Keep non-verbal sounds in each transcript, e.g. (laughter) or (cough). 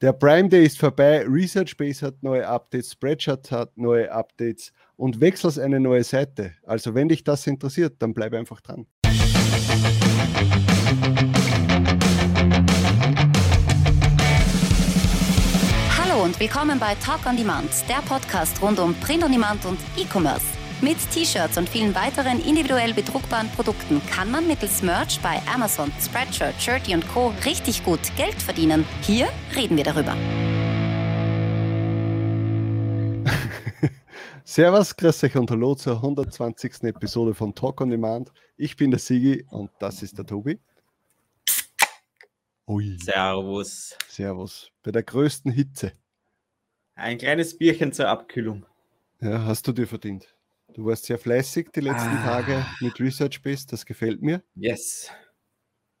Der Prime Day ist vorbei, ResearchBase hat neue Updates, Spreadshirt hat neue Updates und wechselst eine neue Seite. Also wenn dich das interessiert, dann bleib einfach dran. Hallo und willkommen bei Talk on Demand, der Podcast rund um Print on Demand und E-Commerce. Mit T-Shirts und vielen weiteren individuell bedruckbaren Produkten kann man mittels Merch bei Amazon, Spreadshirt, Shirty und Co. richtig gut Geld verdienen. Hier reden wir darüber. (laughs) Servus, grüß euch und hallo zur 120. Episode von Talk on Demand. Ich bin der Sigi und das ist der Tobi. Ui. Servus. Servus. Bei der größten Hitze. Ein kleines Bierchen zur Abkühlung. Ja, hast du dir verdient. Du warst sehr fleißig die letzten ah. Tage mit Research Base, das gefällt mir. Yes.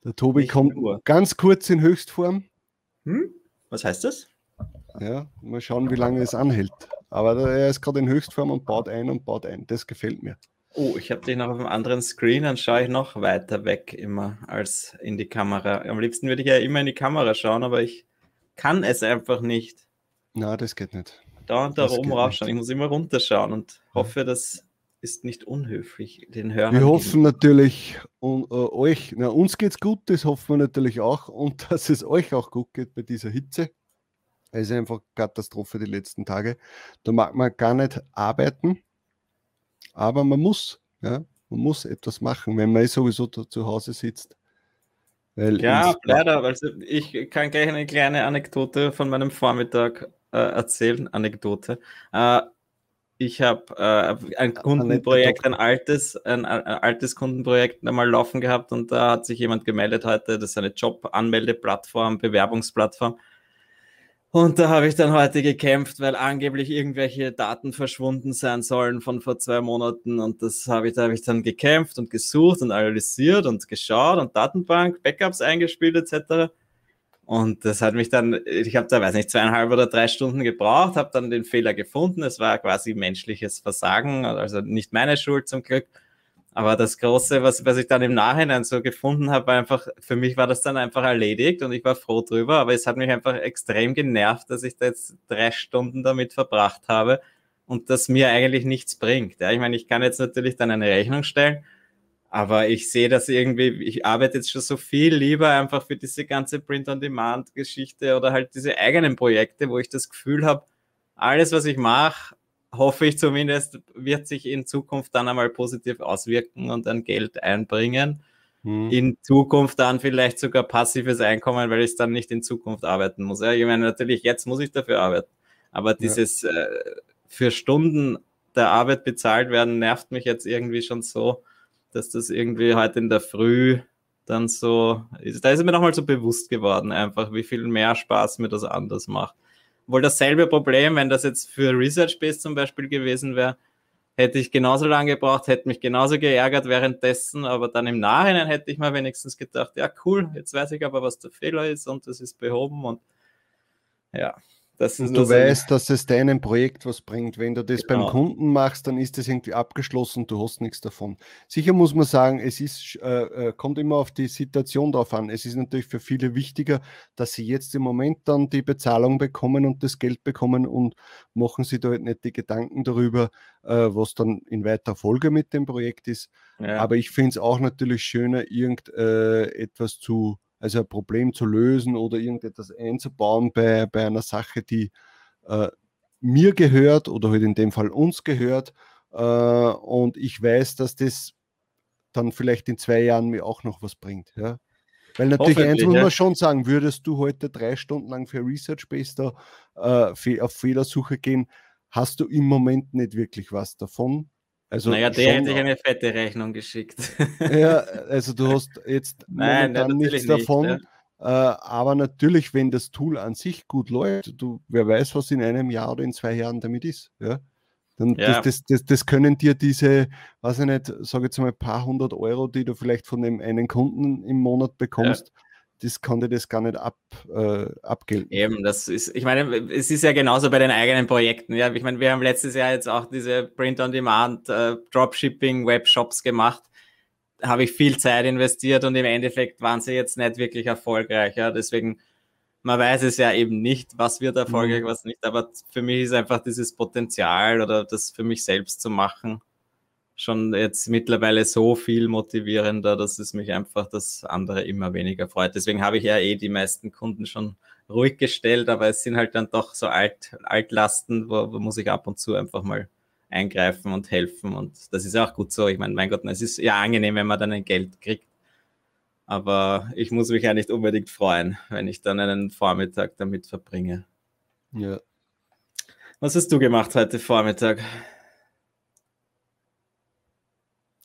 Der Tobi Nicht kommt nur. ganz kurz in Höchstform. Hm? Was heißt das? Ja, mal schauen, wie lange es anhält. Aber er ist gerade in Höchstform und baut ein und baut ein. Das gefällt mir. Oh, ich habe dich noch auf einem anderen Screen, dann schaue ich noch weiter weg immer als in die Kamera. Am liebsten würde ich ja immer in die Kamera schauen, aber ich kann es einfach nicht. Na, das geht nicht da und da oben raufschauen. Ich muss immer runterschauen und hoffe, das ist nicht unhöflich, den Hörern. Wir hoffen natürlich und, äh, euch, na, uns es gut, das hoffen wir natürlich auch und (laughs) dass es euch auch gut geht bei dieser Hitze. Es ist einfach Katastrophe die letzten Tage. Da mag man gar nicht arbeiten, aber man muss, ja, man muss etwas machen, wenn man eh sowieso zu Hause sitzt. Weil ja, leider. Also ich kann gleich eine kleine Anekdote von meinem Vormittag äh, erzählen, Anekdote. Äh, ich habe äh, ein Kundenprojekt, ein altes, ein, ein, altes Kundenprojekt einmal laufen gehabt und da hat sich jemand gemeldet heute, das ist eine Job-Anmeldeplattform, Bewerbungsplattform. Und da habe ich dann heute gekämpft, weil angeblich irgendwelche Daten verschwunden sein sollen von vor zwei Monaten. Und das habe ich, da habe ich dann gekämpft und gesucht und analysiert und geschaut und Datenbank, Backups eingespielt etc. Und das hat mich dann, ich habe da, weiß nicht, zweieinhalb oder drei Stunden gebraucht, habe dann den Fehler gefunden. Es war quasi menschliches Versagen, also nicht meine Schuld zum Glück. Aber das Große, was, was ich dann im Nachhinein so gefunden habe, einfach, für mich war das dann einfach erledigt und ich war froh drüber. Aber es hat mich einfach extrem genervt, dass ich da jetzt drei Stunden damit verbracht habe und das mir eigentlich nichts bringt. Ja, ich meine, ich kann jetzt natürlich dann eine Rechnung stellen aber ich sehe das irgendwie, ich arbeite jetzt schon so viel lieber einfach für diese ganze Print-on-Demand-Geschichte oder halt diese eigenen Projekte, wo ich das Gefühl habe, alles, was ich mache, hoffe ich zumindest, wird sich in Zukunft dann einmal positiv auswirken und dann Geld einbringen. Hm. In Zukunft dann vielleicht sogar passives Einkommen, weil ich dann nicht in Zukunft arbeiten muss. Ja, ich meine, natürlich, jetzt muss ich dafür arbeiten. Aber dieses ja. äh, für Stunden der Arbeit bezahlt werden, nervt mich jetzt irgendwie schon so dass das irgendwie heute in der Früh dann so, da ist mir nochmal so bewusst geworden, einfach, wie viel mehr Spaß mir das anders macht. Wohl dasselbe Problem, wenn das jetzt für Research Base zum Beispiel gewesen wäre, hätte ich genauso lange gebraucht, hätte mich genauso geärgert währenddessen, aber dann im Nachhinein hätte ich mal wenigstens gedacht, ja cool, jetzt weiß ich aber, was der Fehler ist und das ist behoben und ja, das und du weißt, dass es deinem Projekt was bringt. Wenn du das genau. beim Kunden machst, dann ist das irgendwie abgeschlossen, du hast nichts davon. Sicher muss man sagen, es ist, äh, äh, kommt immer auf die Situation drauf an. Es ist natürlich für viele wichtiger, dass sie jetzt im Moment dann die Bezahlung bekommen und das Geld bekommen und machen sie da halt nicht die Gedanken darüber, äh, was dann in weiterer Folge mit dem Projekt ist. Ja. Aber ich finde es auch natürlich schöner, irgendetwas äh, zu also ein Problem zu lösen oder irgendetwas einzubauen bei, bei einer Sache, die äh, mir gehört oder halt in dem Fall uns gehört. Äh, und ich weiß, dass das dann vielleicht in zwei Jahren mir auch noch was bringt. Ja? Weil natürlich eins muss man schon sagen, würdest du heute drei Stunden lang für Research Base da äh, auf Fehlersuche gehen, hast du im Moment nicht wirklich was davon. Also naja, der hätte ich eine fette Rechnung geschickt. Ja, (laughs) also du hast jetzt Nein, momentan nichts davon. Nicht, ja. äh, aber natürlich, wenn das Tool an sich gut läuft, du, wer weiß, was in einem Jahr oder in zwei Jahren damit ist. Ja? Dann ja. das, das, das, das, können dir diese, weiß ich nicht, sage jetzt mal ein paar hundert Euro, die du vielleicht von dem einen Kunden im Monat bekommst, ja das konnte das gar nicht ab, äh, abgelten. Eben, das ist, ich meine, es ist ja genauso bei den eigenen Projekten. Ja, ich meine, wir haben letztes Jahr jetzt auch diese Print-on-Demand, äh, Dropshipping, Webshops gemacht. Habe ich viel Zeit investiert und im Endeffekt waren sie jetzt nicht wirklich erfolgreich. Ja, deswegen man weiß es ja eben nicht, was wird erfolgreich, mhm. was nicht. Aber für mich ist einfach dieses Potenzial oder das für mich selbst zu machen schon jetzt mittlerweile so viel motivierender, dass es mich einfach das andere immer weniger freut. Deswegen habe ich ja eh die meisten Kunden schon ruhig gestellt, aber es sind halt dann doch so Alt, Altlasten, wo, wo muss ich ab und zu einfach mal eingreifen und helfen. Und das ist auch gut so. Ich meine, mein Gott, es ist ja angenehm, wenn man dann ein Geld kriegt. Aber ich muss mich ja nicht unbedingt freuen, wenn ich dann einen Vormittag damit verbringe. Ja. Was hast du gemacht heute Vormittag?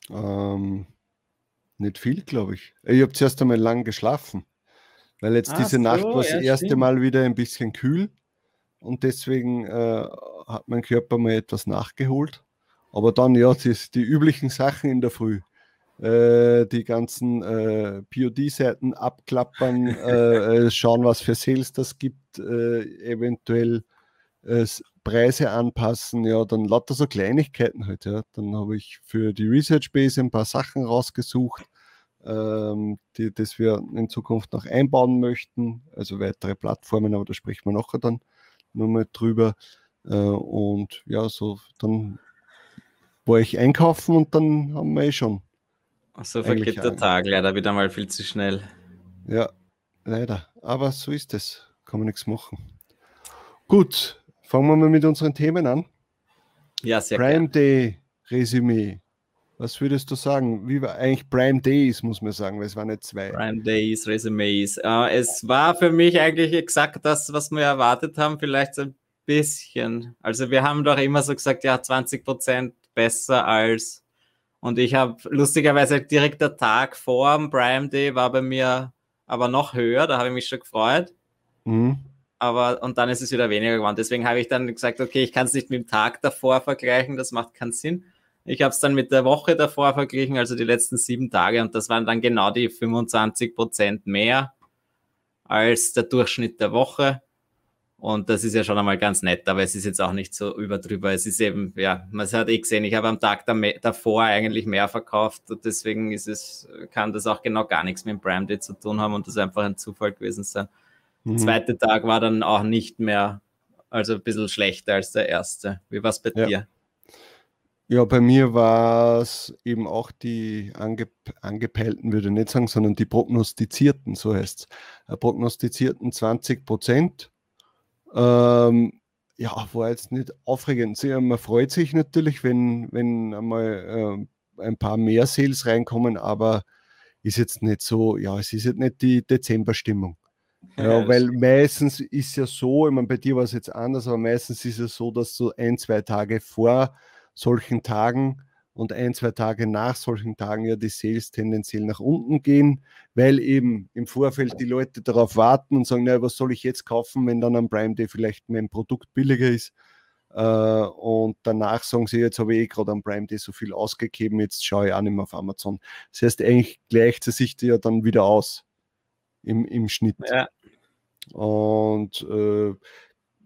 Ähm, nicht viel, glaube ich. Ich habe zuerst einmal lang geschlafen, weil jetzt ah, diese so, Nacht war das ja, erste stimmt. Mal wieder ein bisschen kühl und deswegen äh, hat mein Körper mal etwas nachgeholt. Aber dann, ja, die, die üblichen Sachen in der Früh. Äh, die ganzen äh, POD-Seiten abklappern, äh, äh, schauen, was für Sales das gibt, äh, eventuell Preise anpassen, ja, dann lauter so Kleinigkeiten halt, ja. Dann habe ich für die Research Base ein paar Sachen rausgesucht, ähm, die, das wir in Zukunft noch einbauen möchten, also weitere Plattformen, aber da sprechen wir nachher dann nochmal drüber. Äh, und ja, so dann war ich einkaufen und dann haben wir eh schon. So vergeht der Tag leider wieder mal viel zu schnell. Ja, leider. Aber so ist es. Kann man nichts machen. Gut, Fangen wir mal mit unseren Themen an. Ja, sehr Prime gern. Day Resümee. Was würdest du sagen? Wie war eigentlich Prime Days, muss man sagen, weil es waren nicht zwei. Prime Days, Resümees. Uh, es war für mich eigentlich exakt das, was wir erwartet haben, vielleicht so ein bisschen. Also wir haben doch immer so gesagt, ja, 20 Prozent besser als. Und ich habe lustigerweise direkt der Tag vor dem Prime Day war bei mir aber noch höher, da habe ich mich schon gefreut. Mhm aber und dann ist es wieder weniger geworden. Deswegen habe ich dann gesagt, okay, ich kann es nicht mit dem Tag davor vergleichen, das macht keinen Sinn. Ich habe es dann mit der Woche davor verglichen, also die letzten sieben Tage, und das waren dann genau die 25 Prozent mehr als der Durchschnitt der Woche. Und das ist ja schon einmal ganz nett, aber es ist jetzt auch nicht so überdrüber. Es ist eben, ja, man hat eh gesehen, ich habe am Tag davor eigentlich mehr verkauft und deswegen ist es, kann das auch genau gar nichts mit dem Prime Day zu tun haben und das einfach ein Zufall gewesen sein. Der mhm. zweite Tag war dann auch nicht mehr, also ein bisschen schlechter als der erste. Wie war es bei ja. dir? Ja, bei mir war es eben auch die ange, angepeilten, würde ich nicht sagen, sondern die prognostizierten, so heißt es. Äh, prognostizierten 20 Prozent. Ähm, ja, war jetzt nicht aufregend. Man freut sich natürlich, wenn, wenn einmal äh, ein paar mehr Sales reinkommen, aber ist jetzt nicht so, ja, es ist jetzt nicht die Dezember-Stimmung. Ja, weil meistens ist ja so, ich meine, bei dir war es jetzt anders, aber meistens ist es so, dass so ein, zwei Tage vor solchen Tagen und ein, zwei Tage nach solchen Tagen ja die Sales tendenziell nach unten gehen, weil eben im Vorfeld die Leute darauf warten und sagen, naja, was soll ich jetzt kaufen, wenn dann am Prime Day vielleicht mein Produkt billiger ist. Äh, und danach sagen sie, jetzt habe ich eh gerade am Prime Day so viel ausgegeben, jetzt schaue ich auch nicht mehr auf Amazon. Das heißt, eigentlich gleicht es sich ja dann wieder aus im, im Schnitt. Ja. Und äh,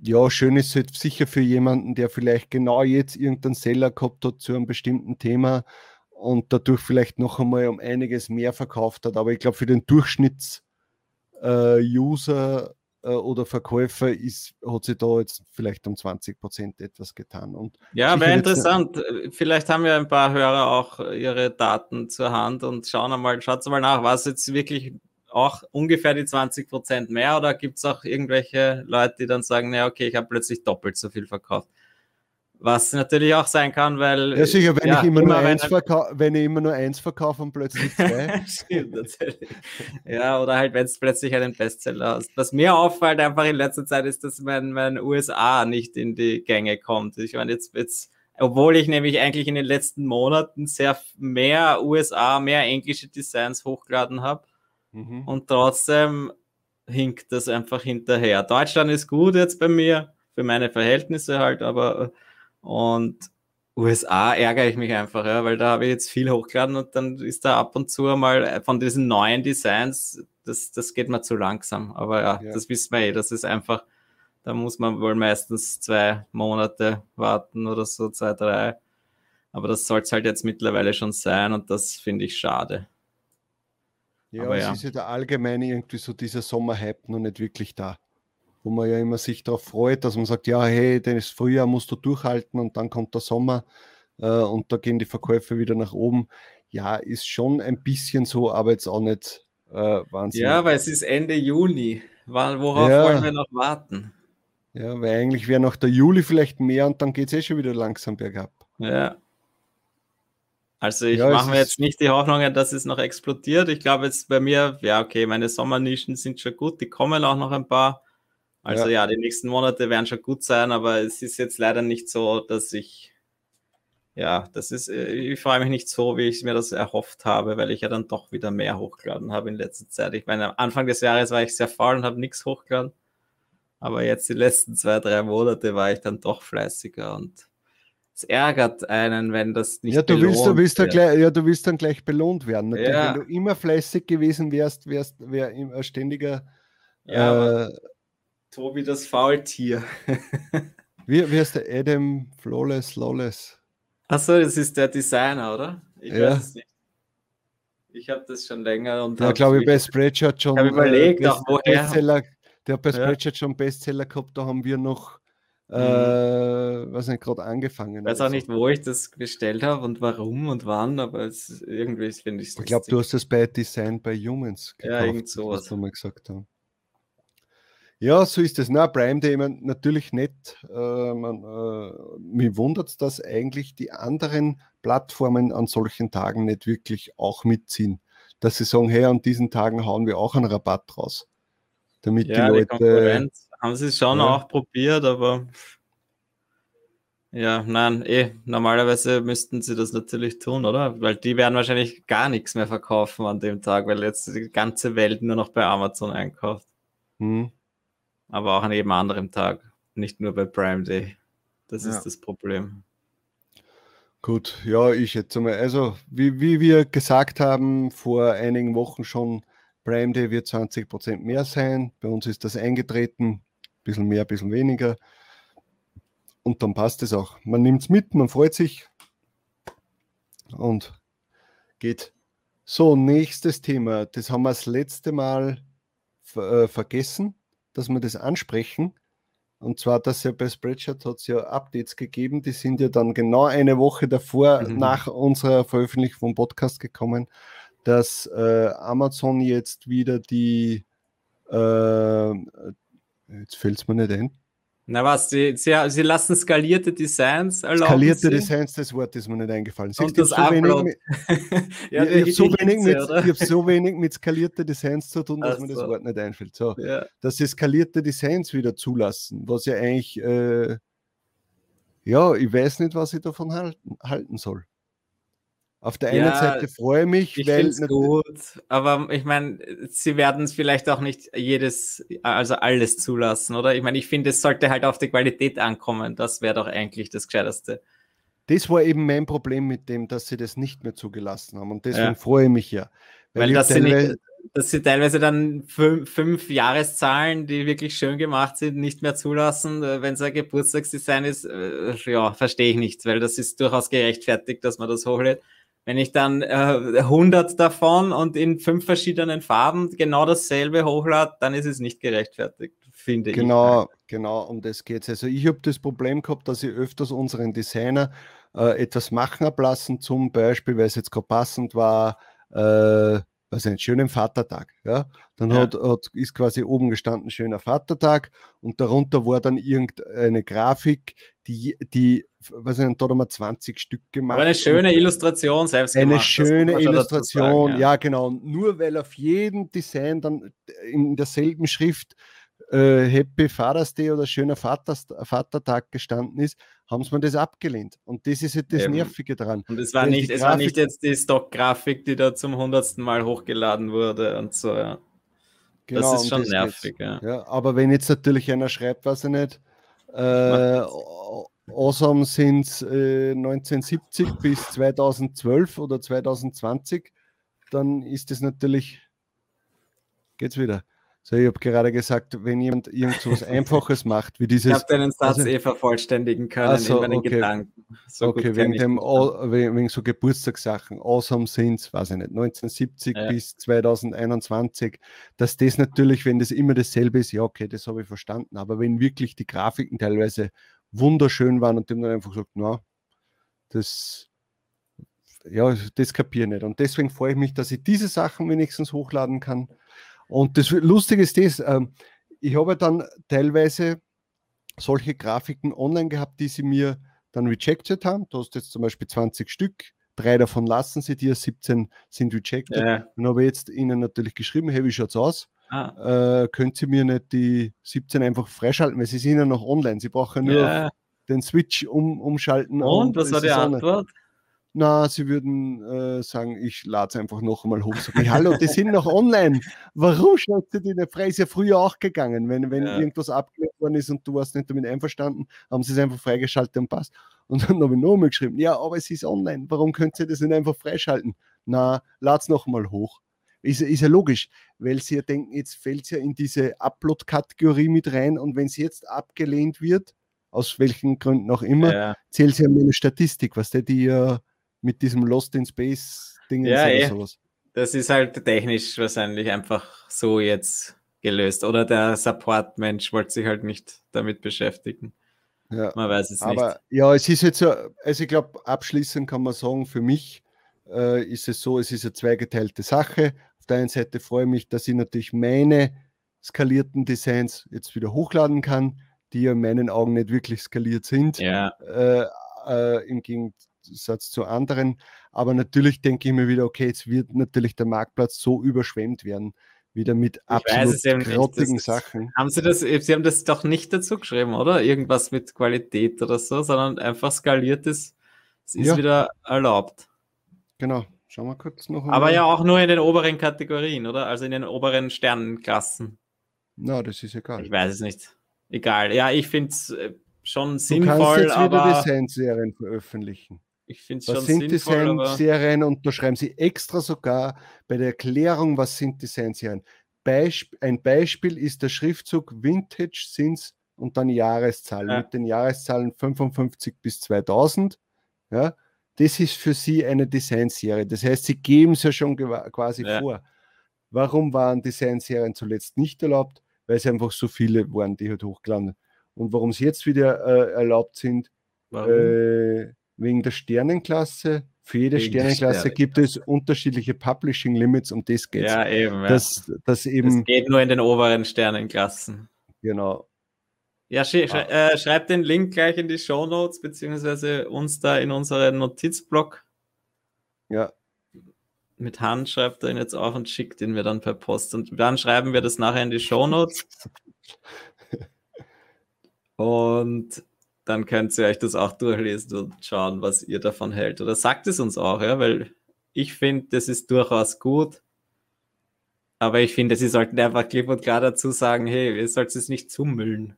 ja, schön ist es sicher für jemanden, der vielleicht genau jetzt irgendeinen Seller gehabt hat zu einem bestimmten Thema und dadurch vielleicht noch einmal um einiges mehr verkauft hat. Aber ich glaube, für den Durchschnitts-User äh, äh, oder Verkäufer ist, hat sich da jetzt vielleicht um 20 Prozent etwas getan. Und ja, wäre interessant. Vielleicht haben ja ein paar Hörer auch ihre Daten zur Hand und schauen einmal, schaut mal nach, was jetzt wirklich auch ungefähr die 20 Prozent mehr oder gibt es auch irgendwelche Leute, die dann sagen, naja, okay, ich habe plötzlich doppelt so viel verkauft? Was natürlich auch sein kann, weil. Ja, sicher, wenn, ja, ich, immer immer nur eins wenn ich immer nur eins verkaufe und plötzlich (laughs) zwei. Stimmt, natürlich. Ja, oder halt, wenn es plötzlich einen Bestseller hast. Was mir auffällt einfach in letzter Zeit ist, dass mein, mein USA nicht in die Gänge kommt. Ich meine, jetzt, jetzt, obwohl ich nämlich eigentlich in den letzten Monaten sehr mehr USA, mehr englische Designs hochgeladen habe, Mhm. Und trotzdem hinkt das einfach hinterher. Deutschland ist gut jetzt bei mir, für meine Verhältnisse halt, aber und USA ärgere ich mich einfach, ja, weil da habe ich jetzt viel hochgeladen und dann ist da ab und zu mal von diesen neuen Designs, das, das geht mir zu langsam. Aber ja, ja, das wissen wir eh, das ist einfach, da muss man wohl meistens zwei Monate warten oder so, zwei, drei. Aber das soll es halt jetzt mittlerweile schon sein und das finde ich schade. Ja, Aber es ja. ist ja der allgemeine irgendwie so dieser Sommerhype noch nicht wirklich da. wo man ja immer sich darauf freut, dass man sagt, ja, hey, das Frühjahr musst du durchhalten und dann kommt der Sommer äh, und da gehen die Verkäufe wieder nach oben. Ja, ist schon ein bisschen so, aber jetzt auch nicht äh, wahnsinnig. Ja, weil es ist Ende Juni. Worauf ja. wollen wir noch warten? Ja, weil eigentlich wäre noch der Juli vielleicht mehr und dann geht es eh schon wieder langsam bergab. Ja. Also ich ja, mache mir jetzt nicht die Hoffnung, dass es noch explodiert. Ich glaube jetzt bei mir, ja okay, meine Sommernischen sind schon gut, die kommen auch noch ein paar. Also ja. ja, die nächsten Monate werden schon gut sein, aber es ist jetzt leider nicht so, dass ich, ja, das ist, äh, ich freue mich nicht so, wie ich mir das erhofft habe, weil ich ja dann doch wieder mehr hochgeladen habe in letzter Zeit. Ich meine, am Anfang des Jahres war ich sehr faul und habe nichts hochgeladen. Aber jetzt die letzten zwei, drei Monate war ich dann doch fleißiger und es ärgert einen, wenn das nicht ja, du willst, du willst dann gleich, Ja, du willst dann gleich belohnt werden. Ja. Wenn du immer fleißig gewesen wärst, wärst wär ein ständiger ja, äh, Tobi das Faultier. (laughs) wie, wie heißt der Adam Flawless Lawless? Achso, das ist der Designer, oder? Ich ja. weiß es nicht. Ich habe das schon länger und ja, glaube ich, bei Spreadshirt schon. Ich habe überlegt, äh, auch woher. Bestseller, der hat bei Spreadshirt ja. schon Bestseller gehabt, da haben wir noch, äh, mhm. was nicht, gerade angefangen. Ich weiß auch nicht, wo ich das bestellt habe und warum und wann, aber es, irgendwie finde ich es Ich glaube, du hast das bei Design by Humans gekauft, ja, irgend sowas. was du mal gesagt hast. Ja, so ist es. Na, Prime Day natürlich nicht. Äh, man, äh, mich wundert es, dass eigentlich die anderen Plattformen an solchen Tagen nicht wirklich auch mitziehen. Dass sie sagen, hey, an diesen Tagen hauen wir auch einen Rabatt raus damit ja, die Leute. Die haben sie schon ja. auch probiert, aber ja, nein, eh, normalerweise müssten sie das natürlich tun, oder? Weil die werden wahrscheinlich gar nichts mehr verkaufen an dem Tag, weil jetzt die ganze Welt nur noch bei Amazon einkauft. Hm. Aber auch an jedem anderen Tag, nicht nur bei Prime Day. Das ja. ist das Problem. Gut, ja, ich jetzt mal, also wie, wie wir gesagt haben vor einigen Wochen schon, Prime Day wird 20% mehr sein. Bei uns ist das eingetreten. Bisschen mehr, bisschen weniger. Und dann passt es auch. Man nimmt es mit, man freut sich und geht. So, nächstes Thema. Das haben wir das letzte Mal äh, vergessen, dass wir das ansprechen. Und zwar, dass ja bei Spreadshirt hat es ja Updates gegeben, die sind ja dann genau eine Woche davor, mhm. nach unserer Veröffentlichung vom Podcast gekommen dass äh, Amazon jetzt wieder die, äh, jetzt fällt es mir nicht ein. Na was, sie, sie, sie lassen skalierte Designs erlauben. Skalierte? Designs, das Wort ist mir nicht eingefallen. Siehst, ich habe (laughs) so, wenig mit, ja, ich hab so, mit, so wenig mit skalierten Designs zu tun, dass Ach mir das Wort nicht einfällt. So, ja. Dass sie skalierte Designs wieder zulassen, was ja eigentlich, äh, ja, ich weiß nicht, was ich davon halten, halten soll. Auf der einen ja, Seite freue ich mich, ich weil. gut, aber ich meine, sie werden es vielleicht auch nicht jedes, also alles zulassen, oder? Ich meine, ich finde, es sollte halt auf die Qualität ankommen. Das wäre doch eigentlich das Gescheiteste. Das war eben mein Problem mit dem, dass sie das nicht mehr zugelassen haben. Und deswegen ja. freue ich mich ja. Weil, weil dass, sie nicht, dass sie teilweise dann fünf, fünf, Jahreszahlen, die wirklich schön gemacht sind, nicht mehr zulassen, äh, wenn es ein Geburtstagsdesign ist, äh, ja, verstehe ich nicht, weil das ist durchaus gerechtfertigt, dass man das hochlädt. Wenn ich dann äh, 100 davon und in fünf verschiedenen Farben genau dasselbe hochlade, dann ist es nicht gerechtfertigt, finde genau, ich. Genau, um das geht es. Also ich habe das Problem gehabt, dass ich öfters unseren Designer äh, etwas machen ablassen, zum Beispiel, weil es jetzt gerade passend war, äh, also einen schönen Vatertag. Ja? Dann ja. Hat, hat, ist quasi oben gestanden, schöner Vatertag und darunter war dann irgendeine Grafik, die, die was ich, da haben wir 20 Stück gemacht. Aber eine schöne Illustration selbst Eine gemacht, schöne Illustration, sagen, ja. ja. genau. Nur weil auf jedem Design dann in derselben Schrift äh, Happy Father's Day oder schöner Vaters, Vatertag gestanden ist, haben sie mir das abgelehnt. Und das ist halt das Eben. Nervige dran. Und es war, nicht, es war nicht jetzt die Stock-Grafik, die da zum hundertsten Mal hochgeladen wurde und so, ja. Genau, das ist schon das nervig, ja. ja. Aber wenn jetzt natürlich einer schreibt, weiß ich nicht, äh, Awesome sind es äh, 1970 bis 2012 oder 2020, dann ist es natürlich, geht's wieder. So, ich habe gerade gesagt, wenn jemand irgendwas (laughs) Einfaches macht, wie dieses. Ich habe deinen Satz also, eh vervollständigen können so, in meinen okay. Gedanken. So okay, wegen, dem, wegen so Geburtstagssachen, Awesome sind weiß ich nicht, 1970 ja. bis 2021, dass das natürlich, wenn das immer dasselbe ist, ja, okay, das habe ich verstanden, aber wenn wirklich die Grafiken teilweise wunderschön waren und dem dann einfach gesagt, na, das, ja, das kapiere ich nicht. Und deswegen freue ich mich, dass ich diese Sachen wenigstens hochladen kann. Und das Lustige ist das, ähm, ich habe dann teilweise solche Grafiken online gehabt, die sie mir dann rejected haben. Du hast jetzt zum Beispiel 20 Stück, drei davon lassen sie dir, 17 sind rejected. Ja. Dann habe ich jetzt ihnen natürlich geschrieben, hey, wie schaut's aus? Ah. Äh, könnt ihr mir nicht die 17 einfach freischalten, weil sie sind ja noch online. Sie brauchen nur ja. den Switch um, umschalten. Und, und was war die Antwort? Na, sie würden äh, sagen, ich lade es einfach noch einmal hoch. Sag ich, hallo, die sind noch online. Warum schaut ihr die nicht frei? Ist ja früher auch gegangen. Wenn, wenn ja. irgendwas abgelehnt worden ist und du warst nicht damit einverstanden, haben sie es einfach freigeschaltet und passt. Und dann habe ich nochmal geschrieben, ja, aber es ist online. Warum könnt ihr das nicht einfach freischalten? Na, lad's noch mal hoch. Ist, ist ja logisch, weil sie ja denken, jetzt fällt es ja in diese Upload-Kategorie mit rein und wenn es jetzt abgelehnt wird, aus welchen Gründen auch immer, ja. zählt sie ja meine Statistik, was der die ja mit diesem Lost in Space Ding ja, oder eh. sowas. Das ist halt technisch wahrscheinlich einfach so jetzt gelöst. Oder der Support-Mensch wollte sich halt nicht damit beschäftigen. Ja. Man weiß es Aber, nicht. Ja, es ist jetzt so, also ich glaube, abschließend kann man sagen, für mich äh, ist es so, es ist eine zweigeteilte Sache. Auf der einen Seite freue ich mich, dass ich natürlich meine skalierten Designs jetzt wieder hochladen kann, die ja in meinen Augen nicht wirklich skaliert sind. Ja. Äh, äh, Im Gegensatz Gegensatz zu anderen. Aber natürlich denke ich mir wieder, okay, jetzt wird natürlich der Marktplatz so überschwemmt werden, wieder mit absolut grottigen Sachen. Haben Sie das, Sie haben das doch nicht dazu geschrieben, oder? Irgendwas mit Qualität oder so, sondern einfach skaliertes, es ist ja. wieder erlaubt. Genau. Schauen wir kurz noch. Aber ja auch nur in den oberen Kategorien, oder? Also in den oberen Sternenklassen. Na, no, das ist egal. Ich weiß es nicht. Egal. Ja, ich finde es äh, schon sinnvoll. Du kannst jetzt wieder Designserien veröffentlichen. Ich finde es schon was sind Designserien und da schreiben sie extra sogar bei der Erklärung, was sind Designserien. Beisp ein Beispiel ist der Schriftzug Vintage Sins und dann Jahreszahlen ja. mit den Jahreszahlen 55 bis 2000. Ja, das ist für sie eine Designserie. Das heißt, sie geben es ja schon quasi ja. vor. Warum waren Designserien zuletzt nicht erlaubt? Weil es einfach so viele waren, die halt hochgeladen. Und warum sie jetzt wieder äh, erlaubt sind, äh, wegen der Sternenklasse. Für jede wegen Sternenklasse gibt es unterschiedliche Publishing Limits, um das geht Ja, eben. Ja. Das, das, eben, das geht nur in den oberen Sternenklassen. Genau. Ja, sch ah. äh, schreibt den Link gleich in die Show Notes, beziehungsweise uns da in unseren Notizblock. Ja. Mit Hand schreibt er ihn jetzt auf und schickt ihn mir dann per Post. Und dann schreiben wir das nachher in die Show Notes. (laughs) und dann könnt ihr euch das auch durchlesen und schauen, was ihr davon hält. Oder sagt es uns auch, ja, weil ich finde, das ist durchaus gut. Aber ich finde, sie sollten einfach klipp und klar dazu sagen, hey, ihr sollt es nicht zumüllen.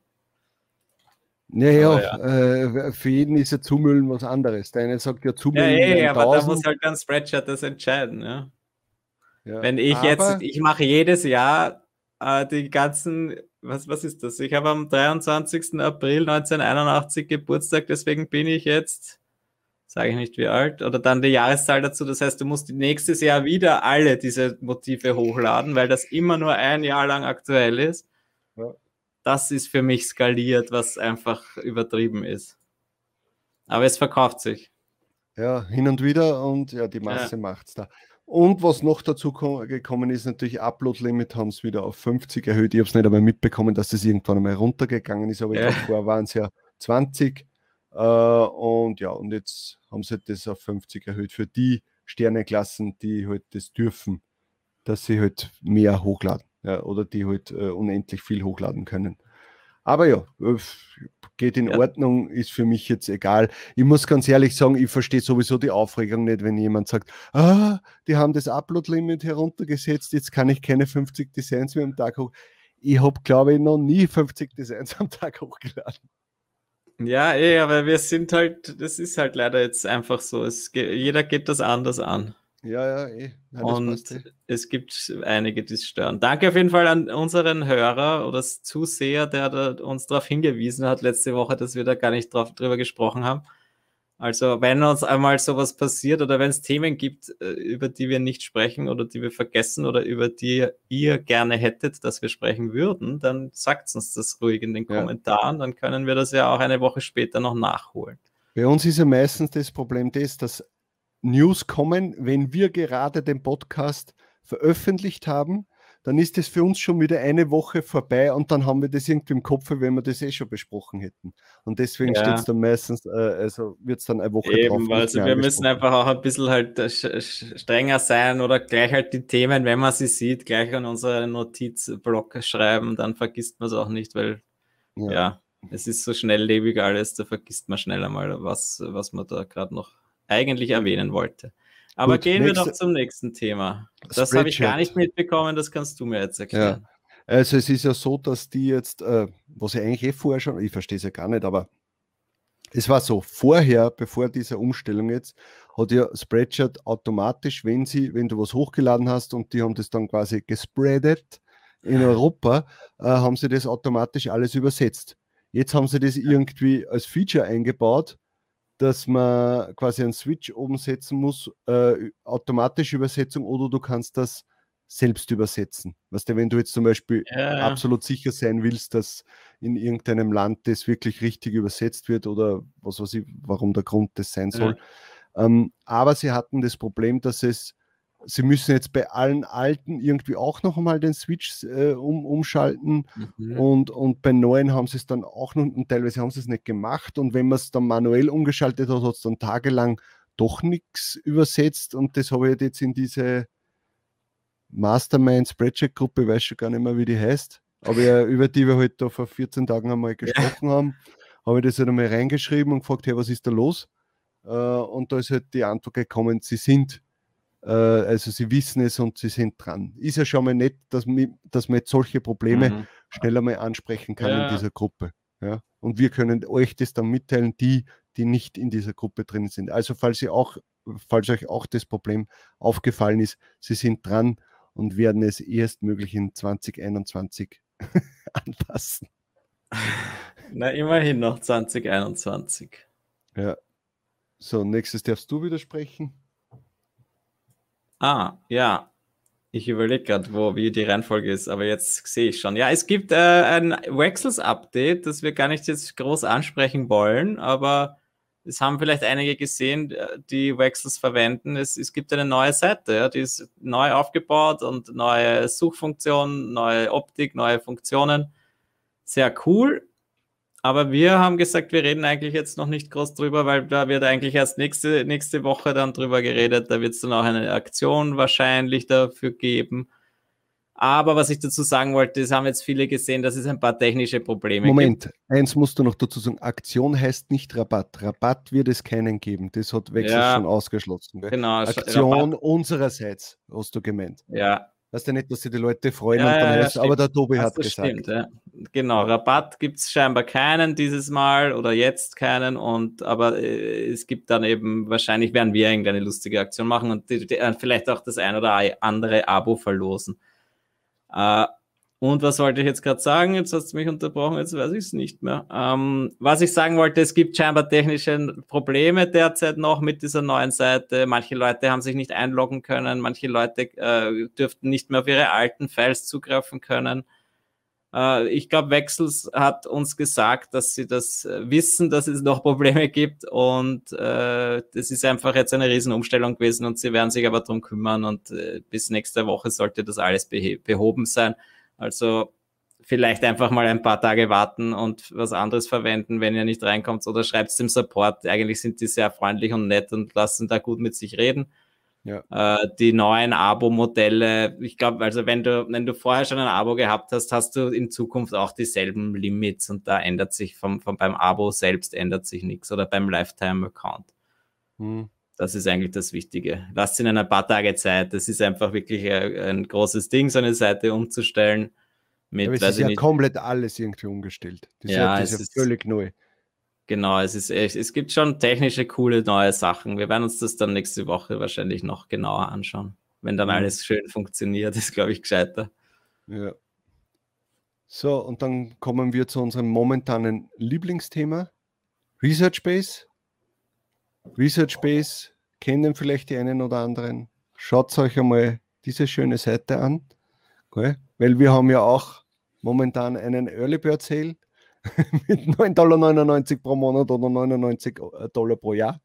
Ja, ja. Äh, für jeden ist ja zumüllen was anderes. Der eine sagt ja zumüllen. Ja, ja, aber da muss halt dann Spreadshirt das entscheiden. Ja. ja. Wenn ich aber jetzt, ich mache jedes Jahr äh, die ganzen was, was ist das? Ich habe am 23. April 1981 Geburtstag, deswegen bin ich jetzt, sage ich nicht wie alt, oder dann die Jahreszahl dazu. Das heißt, du musst nächstes Jahr wieder alle diese Motive hochladen, weil das immer nur ein Jahr lang aktuell ist. Ja. Das ist für mich skaliert, was einfach übertrieben ist. Aber es verkauft sich. Ja, hin und wieder und ja, die Masse ja. es da. Und was noch dazu gekommen ist, natürlich Upload-Limit haben es wieder auf 50 erhöht. Ich habe es nicht einmal mitbekommen, dass das irgendwann einmal runtergegangen ist, aber ja. ich glaube, vorher waren es ja 20. Äh, und ja, und jetzt haben sie das auf 50 erhöht für die Sterneklassen, die halt das dürfen, dass sie halt mehr hochladen ja, oder die halt äh, unendlich viel hochladen können. Aber ja, äh, geht in ja. Ordnung, ist für mich jetzt egal. Ich muss ganz ehrlich sagen, ich verstehe sowieso die Aufregung nicht, wenn jemand sagt, ah, die haben das Upload-Limit heruntergesetzt, jetzt kann ich keine 50 Designs mehr am Tag hoch. Ich habe, glaube ich, noch nie 50 Designs am Tag hochgeladen. Ja, eh, aber wir sind halt, das ist halt leider jetzt einfach so. Es, jeder geht das anders an. Ja, ja, eh. Ja, und eh. es gibt einige, die es stören. Danke auf jeden Fall an unseren Hörer oder Zuseher, der da uns darauf hingewiesen hat letzte Woche, dass wir da gar nicht drauf, drüber gesprochen haben. Also wenn uns einmal sowas passiert oder wenn es Themen gibt, äh, über die wir nicht sprechen oder die wir vergessen oder über die ihr gerne hättet, dass wir sprechen würden, dann sagt uns das ruhig in den Kommentaren, dann können wir das ja auch eine Woche später noch nachholen. Bei uns ist ja meistens das Problem das, dass News kommen, wenn wir gerade den Podcast veröffentlicht haben dann ist es für uns schon wieder eine Woche vorbei und dann haben wir das irgendwie im Kopf, wenn wir das eh schon besprochen hätten. Und deswegen ja. steht es dann meistens, äh, also wird es dann eine Woche Eben, drauf. Also wir müssen einfach auch ein bisschen halt äh, strenger sein oder gleich halt die Themen, wenn man sie sieht, gleich an unsere Notizblock schreiben, dann vergisst man es auch nicht, weil ja. ja. es ist so schnelllebig alles, da vergisst man schnell einmal, was, was man da gerade noch eigentlich erwähnen wollte. Aber Gut, gehen nächste, wir doch zum nächsten Thema. Das habe ich gar nicht mitbekommen, das kannst du mir jetzt erklären. Ja. Also es ist ja so, dass die jetzt, äh, was ich eigentlich eh vorher schon, ich verstehe es ja gar nicht, aber es war so, vorher, bevor diese Umstellung jetzt, hat ja Spreadshirt automatisch, wenn sie, wenn du was hochgeladen hast und die haben das dann quasi gespreadet in Europa, äh, haben sie das automatisch alles übersetzt. Jetzt haben sie das irgendwie als Feature eingebaut, dass man quasi einen Switch oben setzen muss, äh, automatische Übersetzung, oder du kannst das selbst übersetzen. Weißt du, wenn du jetzt zum Beispiel ja. absolut sicher sein willst, dass in irgendeinem Land das wirklich richtig übersetzt wird oder was weiß ich, warum der Grund das sein soll. Ja. Ähm, aber sie hatten das Problem, dass es sie müssen jetzt bei allen alten irgendwie auch noch einmal den Switch äh, um, umschalten mhm. und, und bei neuen haben sie es dann auch noch, und teilweise haben sie es nicht gemacht und wenn man es dann manuell umgeschaltet hat, hat es dann tagelang doch nichts übersetzt und das habe ich jetzt in diese Mastermind Spreadsheet Gruppe, weiß schon gar nicht mehr, wie die heißt, aber ja, (laughs) über die wir heute halt vor 14 Tagen einmal gesprochen ja. haben, habe ich das halt einmal reingeschrieben und gefragt, hey, was ist da los? Uh, und da ist halt die Antwort gekommen, sie sind äh, also sie wissen es und sie sind dran. Ist ja schon mal nett, dass, dass man jetzt solche Probleme mhm. schneller mal ansprechen kann ja. in dieser Gruppe. Ja? Und wir können euch das dann mitteilen, die, die nicht in dieser Gruppe drin sind. Also falls ihr auch, falls euch auch das Problem aufgefallen ist, sie sind dran und werden es erstmöglich in 2021 (laughs) anpassen. Na, immerhin noch 2021. Ja. So, nächstes darfst du widersprechen. Ah, ja. Ich überlege gerade, wo, wie die Reihenfolge ist, aber jetzt sehe ich schon. Ja, es gibt äh, ein Wexels-Update, das wir gar nicht jetzt groß ansprechen wollen, aber es haben vielleicht einige gesehen, äh, die Wexels verwenden. Es, es gibt eine neue Seite, ja, die ist neu aufgebaut und neue Suchfunktionen, neue Optik, neue Funktionen. Sehr cool. Aber wir haben gesagt, wir reden eigentlich jetzt noch nicht groß drüber, weil da wird eigentlich erst nächste, nächste Woche dann drüber geredet. Da wird es dann auch eine Aktion wahrscheinlich dafür geben. Aber was ich dazu sagen wollte, das haben jetzt viele gesehen, dass es ein paar technische Probleme Moment, gibt. eins musst du noch dazu sagen. Aktion heißt nicht Rabatt. Rabatt wird es keinen geben. Das hat Wechsel ja, schon ausgeschlossen. Gell? Genau. Aktion Rabatt. unsererseits, hast du gemeint. Ja, Weißt du nicht, dass sich die Leute freuen ja, und dann ja, heißt, aber der Tobi hat das gesagt. Stimmt, ja. Genau, Rabatt gibt es scheinbar keinen dieses Mal oder jetzt keinen und aber äh, es gibt dann eben, wahrscheinlich werden wir irgendeine lustige Aktion machen und die, die, äh, vielleicht auch das ein oder andere Abo verlosen. Äh, und was wollte ich jetzt gerade sagen? Jetzt hast du mich unterbrochen, jetzt weiß ich es nicht mehr. Ähm, was ich sagen wollte, es gibt scheinbar technische Probleme derzeit noch mit dieser neuen Seite. Manche Leute haben sich nicht einloggen können, manche Leute äh, dürften nicht mehr auf ihre alten Files zugreifen können. Äh, ich glaube, Wechsels hat uns gesagt, dass sie das äh, wissen, dass es noch (laughs) Probleme gibt und äh, das ist einfach jetzt eine Riesenumstellung gewesen und sie werden sich aber darum kümmern und äh, bis nächste Woche sollte das alles behoben sein. Also vielleicht einfach mal ein paar Tage warten und was anderes verwenden, wenn ihr nicht reinkommt oder schreibt es dem Support. Eigentlich sind die sehr freundlich und nett und lassen da gut mit sich reden. Ja. Äh, die neuen Abo-Modelle, ich glaube, also wenn du, wenn du vorher schon ein Abo gehabt hast, hast du in Zukunft auch dieselben Limits und da ändert sich vom, vom beim Abo selbst ändert sich nichts oder beim Lifetime-Account. Hm. Das ist eigentlich das Wichtige. Lasst ihnen ein paar Tage Zeit. Das ist einfach wirklich ein großes Ding, so eine Seite umzustellen. Mit, Aber es ist ja nicht, komplett alles irgendwie umgestellt. Das ja, ist ja, ist völlig neu. Genau, es, ist, es gibt schon technische, coole neue Sachen. Wir werden uns das dann nächste Woche wahrscheinlich noch genauer anschauen. Wenn dann mhm. alles schön funktioniert, ist, glaube ich, gescheiter. Ja. So, und dann kommen wir zu unserem momentanen Lieblingsthema, Research Base. Research Base kennen vielleicht die einen oder anderen. Schaut euch einmal diese schöne Seite an, okay? weil wir haben ja auch momentan einen Early Bird Sale (laughs) mit 9,99 Dollar pro Monat oder 99 Dollar pro Jahr.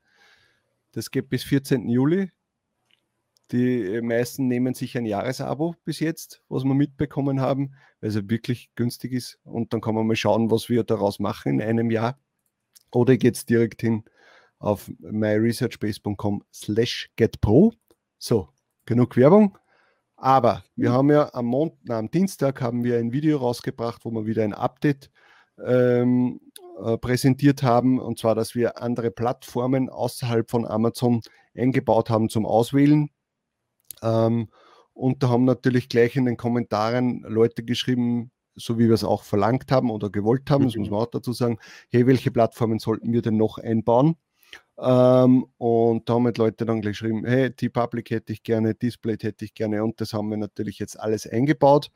Das geht bis 14. Juli. Die meisten nehmen sich ein Jahresabo bis jetzt, was wir mitbekommen haben, weil es wirklich günstig ist. Und dann kann man mal schauen, was wir daraus machen in einem Jahr. Oder geht es direkt hin auf myresearchbase.com slash getpro. So, genug Werbung. Aber wir mhm. haben ja am, Mont am Dienstag haben wir ein Video rausgebracht, wo wir wieder ein Update ähm, äh, präsentiert haben. Und zwar, dass wir andere Plattformen außerhalb von Amazon eingebaut haben zum Auswählen. Ähm, und da haben natürlich gleich in den Kommentaren Leute geschrieben, so wie wir es auch verlangt haben oder gewollt haben, das muss mhm. man auch dazu sagen, hey, welche Plattformen sollten wir denn noch einbauen? Ähm, und da haben halt Leute dann gleich geschrieben, hey, T-Public hätte ich gerne, Display hätte ich gerne und das haben wir natürlich jetzt alles eingebaut.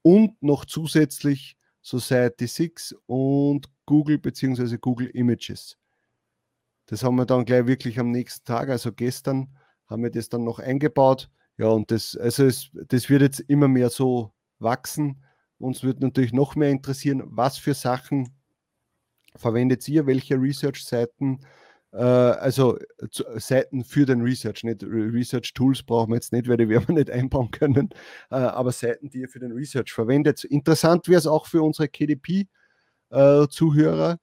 Und noch zusätzlich Society 6 und Google bzw. Google Images. Das haben wir dann gleich wirklich am nächsten Tag, also gestern, haben wir das dann noch eingebaut. Ja, und das, also es, das wird jetzt immer mehr so wachsen. Uns wird natürlich noch mehr interessieren, was für Sachen verwendet ihr, welche Research-Seiten also Seiten für den Research, nicht Research Tools brauchen wir jetzt nicht, weil die werden wir nicht einbauen können, äh, aber Seiten, die ihr für den Research verwendet. Interessant wäre es auch für unsere KDP-Zuhörer. Äh,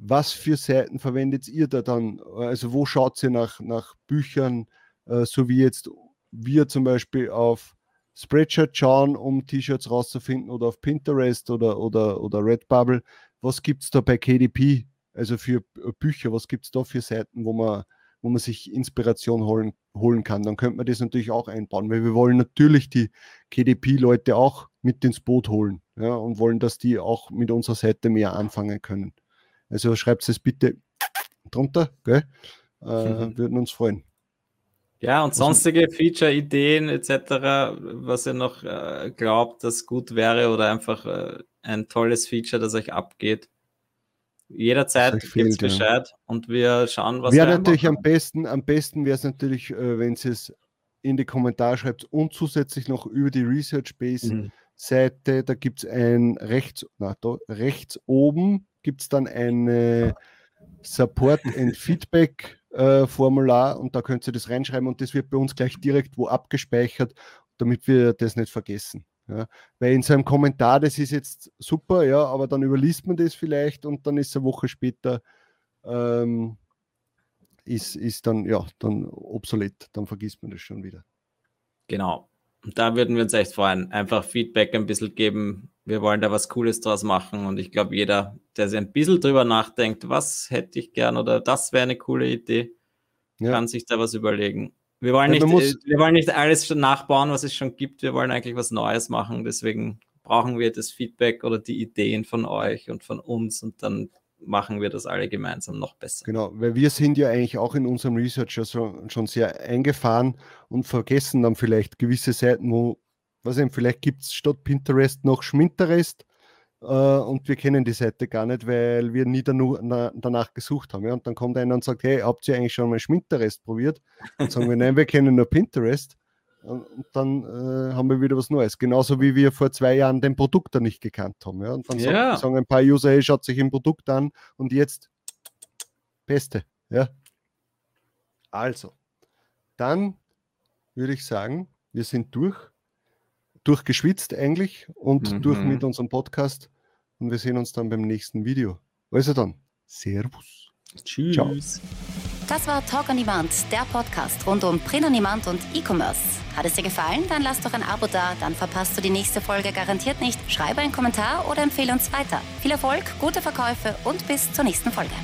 was für Seiten verwendet ihr da dann? Also wo schaut ihr nach, nach Büchern, so wie jetzt wir zum Beispiel auf Spreadshirt schauen, um T-Shirts rauszufinden oder auf Pinterest oder, oder, oder Redbubble. Was gibt es da bei KDP? Also für Bücher, was gibt es da für Seiten, wo man, wo man sich Inspiration holen, holen kann? Dann könnte man das natürlich auch einbauen, weil wir wollen natürlich die KDP-Leute auch mit ins Boot holen ja, und wollen, dass die auch mit unserer Seite mehr anfangen können. Also schreibt es bitte drunter, gell? Äh, mhm. Würden uns freuen. Ja, und sonstige Feature-Ideen etc., was ihr noch äh, glaubt, das gut wäre oder einfach äh, ein tolles Feature, das euch abgeht. Jederzeit gibt es Bescheid ja. und wir schauen, was wäre natürlich am besten, am besten wäre es natürlich, äh, wenn Sie es in die Kommentare schreibt und zusätzlich noch über die Research Base mhm. Seite, da gibt es ein rechts, na, da, rechts oben gibt es dann ein Support (laughs) and Feedback äh, Formular und da könnt ihr das reinschreiben und das wird bei uns gleich direkt wo abgespeichert, damit wir das nicht vergessen. Ja, weil in seinem Kommentar, das ist jetzt super, ja, aber dann überliest man das vielleicht und dann ist eine Woche später ähm, ist, ist dann, ja, dann obsolet, dann vergisst man das schon wieder. Genau. Und da würden wir uns echt freuen. Einfach Feedback ein bisschen geben. Wir wollen da was Cooles draus machen. Und ich glaube, jeder, der sich ein bisschen drüber nachdenkt, was hätte ich gern oder das wäre eine coole Idee, ja. kann sich da was überlegen. Wir wollen, nicht, äh, wir wollen nicht alles nachbauen, was es schon gibt. Wir wollen eigentlich was Neues machen. Deswegen brauchen wir das Feedback oder die Ideen von euch und von uns und dann machen wir das alle gemeinsam noch besser. Genau, weil wir sind ja eigentlich auch in unserem Research schon, schon sehr eingefahren und vergessen dann vielleicht gewisse Seiten, wo, was eben, vielleicht gibt es statt Pinterest noch Schminterest und wir kennen die Seite gar nicht, weil wir nie danach gesucht haben. Und dann kommt einer und sagt, hey, habt ihr eigentlich schon mal Schminterest probiert? Und sagen wir, nein, wir kennen nur Pinterest. Und, dann äh, haben wir wieder was Neues. Genauso wie wir vor zwei Jahren den Produkt da nicht gekannt haben. Ja? Und dann ja. sagen, sagen, ein paar User, hey, schaut sich ein Produkt an und jetzt Beste. Ja? Also, dann würde ich sagen, wir sind durch durchgeschwitzt eigentlich und mhm. durch mit unserem Podcast. Und wir sehen uns dann beim nächsten Video. Also dann, Servus. Tschüss. Ciao. Das war Talk on Demand, der Podcast rund um Print on Demand und E-Commerce. Hat es dir gefallen? Dann lass doch ein Abo da, dann verpasst du die nächste Folge garantiert nicht. Schreibe einen Kommentar oder empfehle uns weiter. Viel Erfolg, gute Verkäufe und bis zur nächsten Folge.